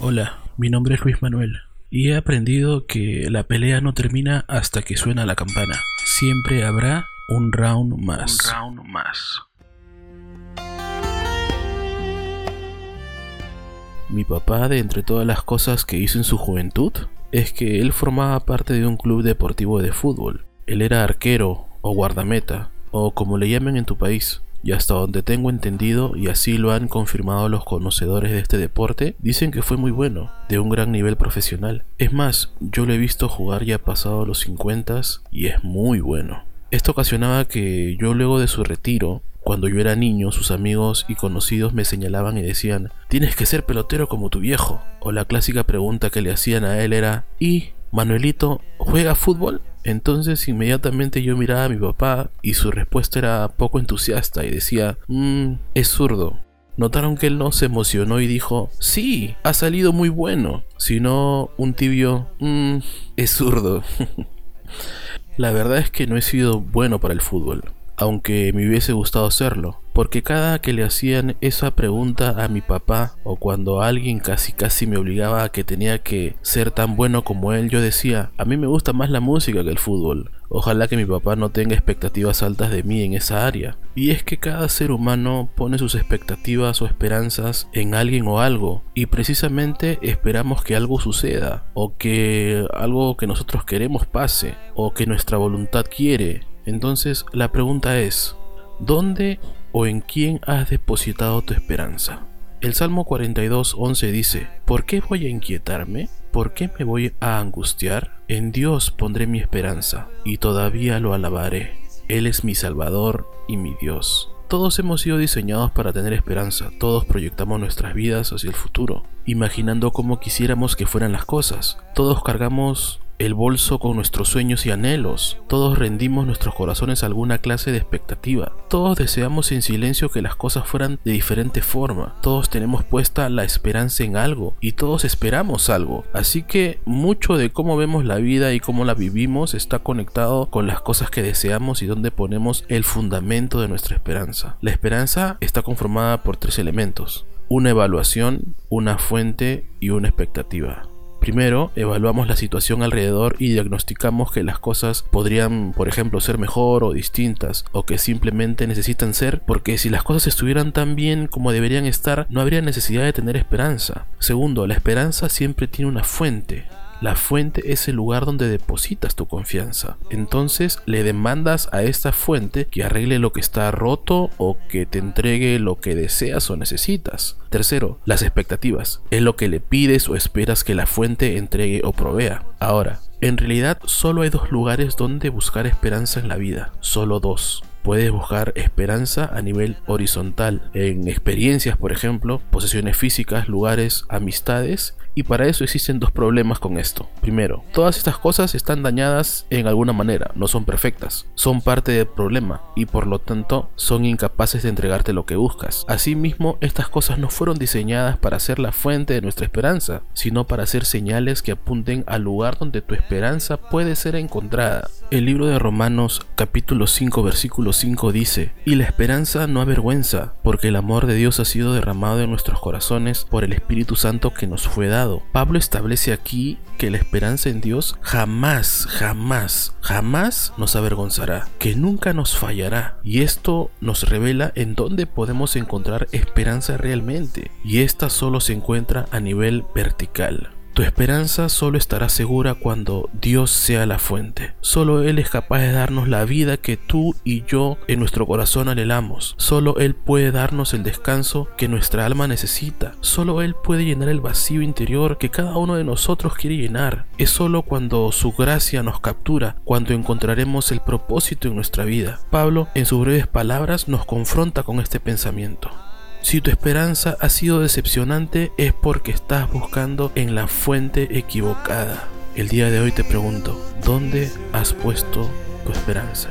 Hola, mi nombre es Luis Manuel y he aprendido que la pelea no termina hasta que suena la campana. Siempre habrá un round más. Un round más. Mi papá, de entre todas las cosas que hizo en su juventud, es que él formaba parte de un club deportivo de fútbol. Él era arquero o guardameta, o como le llamen en tu país. Y hasta donde tengo entendido, y así lo han confirmado los conocedores de este deporte, dicen que fue muy bueno, de un gran nivel profesional. Es más, yo lo he visto jugar ya pasado los 50 y es muy bueno. Esto ocasionaba que yo luego de su retiro, cuando yo era niño, sus amigos y conocidos me señalaban y decían, tienes que ser pelotero como tu viejo. O la clásica pregunta que le hacían a él era, ¿y Manuelito juega fútbol? Entonces inmediatamente yo miraba a mi papá y su respuesta era poco entusiasta y decía, mmm, es zurdo. Notaron que él no se emocionó y dijo, sí, ha salido muy bueno, sino un tibio, mmm, es zurdo. La verdad es que no he sido bueno para el fútbol, aunque me hubiese gustado hacerlo porque cada que le hacían esa pregunta a mi papá o cuando alguien casi casi me obligaba a que tenía que ser tan bueno como él, yo decía, a mí me gusta más la música que el fútbol. Ojalá que mi papá no tenga expectativas altas de mí en esa área. Y es que cada ser humano pone sus expectativas o esperanzas en alguien o algo, y precisamente esperamos que algo suceda, o que algo que nosotros queremos pase, o que nuestra voluntad quiere. Entonces la pregunta es, ¿dónde o en quién has depositado tu esperanza. El Salmo 42.11 dice, ¿por qué voy a inquietarme? ¿Por qué me voy a angustiar? En Dios pondré mi esperanza y todavía lo alabaré. Él es mi Salvador y mi Dios. Todos hemos sido diseñados para tener esperanza, todos proyectamos nuestras vidas hacia el futuro, imaginando cómo quisiéramos que fueran las cosas. Todos cargamos el bolso con nuestros sueños y anhelos. Todos rendimos nuestros corazones a alguna clase de expectativa. Todos deseamos en silencio que las cosas fueran de diferente forma. Todos tenemos puesta la esperanza en algo y todos esperamos algo. Así que mucho de cómo vemos la vida y cómo la vivimos está conectado con las cosas que deseamos y donde ponemos el fundamento de nuestra esperanza. La esperanza está conformada por tres elementos. Una evaluación, una fuente y una expectativa. Primero, evaluamos la situación alrededor y diagnosticamos que las cosas podrían, por ejemplo, ser mejor o distintas, o que simplemente necesitan ser, porque si las cosas estuvieran tan bien como deberían estar, no habría necesidad de tener esperanza. Segundo, la esperanza siempre tiene una fuente, la fuente es el lugar donde depositas tu confianza. Entonces le demandas a esta fuente que arregle lo que está roto o que te entregue lo que deseas o necesitas. Tercero, las expectativas. Es lo que le pides o esperas que la fuente entregue o provea. Ahora, en realidad solo hay dos lugares donde buscar esperanza en la vida. Solo dos puedes buscar esperanza a nivel horizontal, en experiencias, por ejemplo, posesiones físicas, lugares, amistades, y para eso existen dos problemas con esto. Primero, todas estas cosas están dañadas en alguna manera, no son perfectas, son parte del problema y por lo tanto son incapaces de entregarte lo que buscas. Asimismo, estas cosas no fueron diseñadas para ser la fuente de nuestra esperanza, sino para ser señales que apunten al lugar donde tu esperanza puede ser encontrada. El libro de Romanos capítulo 5 versículo 5 dice, y la esperanza no avergüenza, porque el amor de Dios ha sido derramado en nuestros corazones por el Espíritu Santo que nos fue dado. Pablo establece aquí que la esperanza en Dios jamás, jamás, jamás nos avergonzará, que nunca nos fallará. Y esto nos revela en dónde podemos encontrar esperanza realmente. Y esta solo se encuentra a nivel vertical. Tu esperanza solo estará segura cuando Dios sea la fuente. Solo Él es capaz de darnos la vida que tú y yo en nuestro corazón anhelamos. Solo Él puede darnos el descanso que nuestra alma necesita. Solo Él puede llenar el vacío interior que cada uno de nosotros quiere llenar. Es solo cuando su gracia nos captura, cuando encontraremos el propósito en nuestra vida. Pablo, en sus breves palabras, nos confronta con este pensamiento. Si tu esperanza ha sido decepcionante es porque estás buscando en la fuente equivocada. El día de hoy te pregunto, ¿dónde has puesto tu esperanza?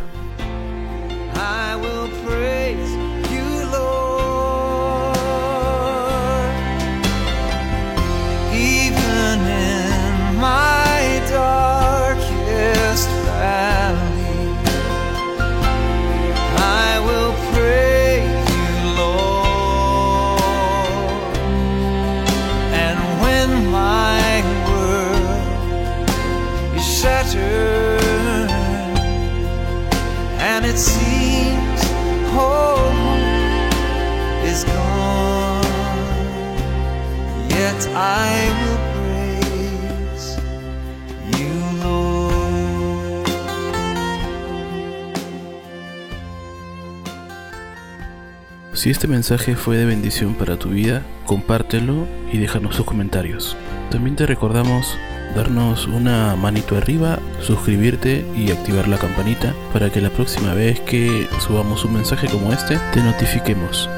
seems is gone, yet I will. Si este mensaje fue de bendición para tu vida, compártelo y déjanos tus comentarios. También te recordamos darnos una manito arriba, suscribirte y activar la campanita para que la próxima vez que subamos un mensaje como este te notifiquemos.